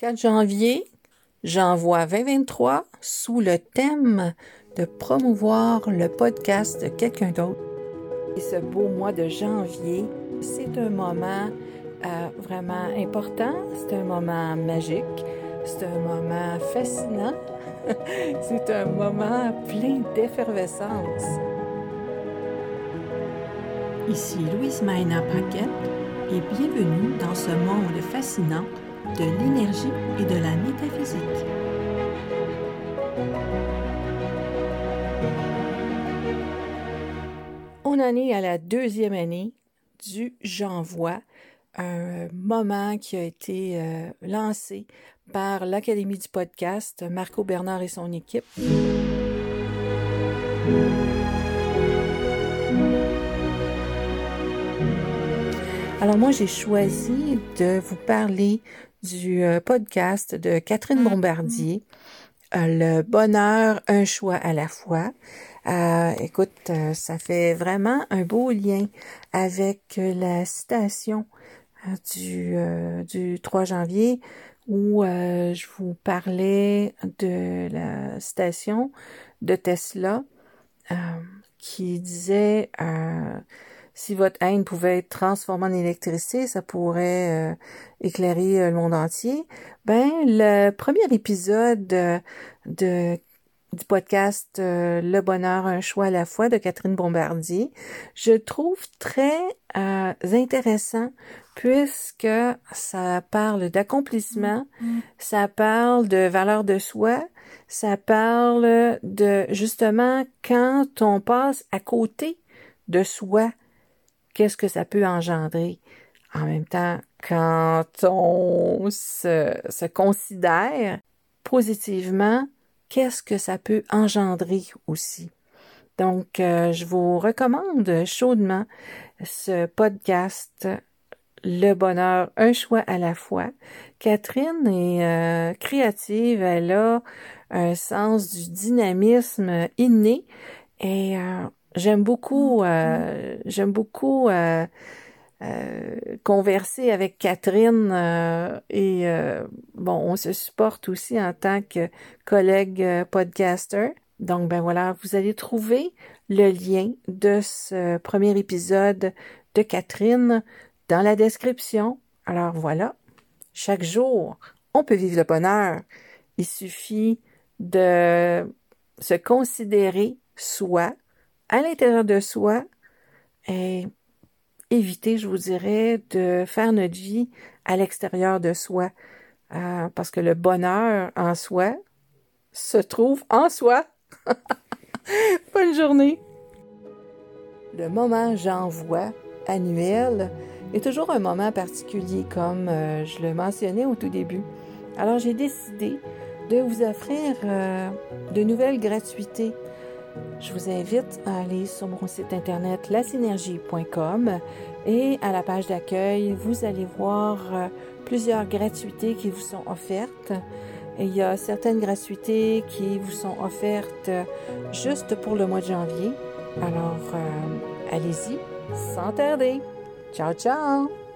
4 janvier, j'envoie 2023 sous le thème de promouvoir le podcast de quelqu'un d'autre. Et ce beau mois de janvier, c'est un moment euh, vraiment important, c'est un moment magique, c'est un moment fascinant, c'est un moment plein d'effervescence. Ici Louise Maina Paquette et bienvenue dans ce monde fascinant de l'énergie et de la métaphysique. On en est à la deuxième année du J'envoie, un moment qui a été euh, lancé par l'Académie du podcast, Marco Bernard et son équipe. Alors moi, j'ai choisi de vous parler du euh, podcast de Catherine Bombardier, euh, Le bonheur, un choix à la fois. Euh, écoute, ça fait vraiment un beau lien avec la citation du, du 3 janvier où je vous parlais de la citation de Tesla qui disait si votre haine pouvait être transformée en électricité, ça pourrait euh, éclairer euh, le monde entier. Ben, le premier épisode de, du podcast euh, Le bonheur, un choix à la fois de Catherine Bombardier, je trouve très intéressant puisque ça parle d'accomplissement, mm. ça parle de valeur de soi, ça parle de justement quand on passe à côté de soi, qu'est-ce que ça peut engendrer. En même temps, quand on se, considère positivement, qu'est-ce que ça peut engendrer aussi? Donc, euh, je vous recommande chaudement ce podcast Le bonheur, un choix à la fois. Catherine est euh, créative, elle a un sens du dynamisme inné et euh, J'aime beaucoup, euh, j'aime beaucoup euh, euh, converser avec Catherine et bon, on se supporte aussi en tant que collègue podcaster. Donc ben voilà, vous allez trouver le lien de ce premier épisode de Catherine dans la description. Alors voilà, chaque jour, on peut vivre le bonheur. Il suffit de se considérer soi à l'intérieur de soi et éviter, je vous dirais, de faire notre vie à l'extérieur de soi. Euh, parce que le bonheur en soi se trouve en soi. Bonne journée. Le moment j'envoie annuel est toujours un moment particulier, comme euh, je le mentionnais au tout début. Alors j'ai décidé de vous offrir euh, de nouvelles gratuités je vous invite à aller sur mon site internet lasynergie.com et à la page d'accueil, vous allez voir euh, plusieurs gratuités qui vous sont offertes. il y a certaines gratuités qui vous sont offertes euh, juste pour le mois de janvier. Alors, euh, allez-y, sans tarder. Ciao, ciao!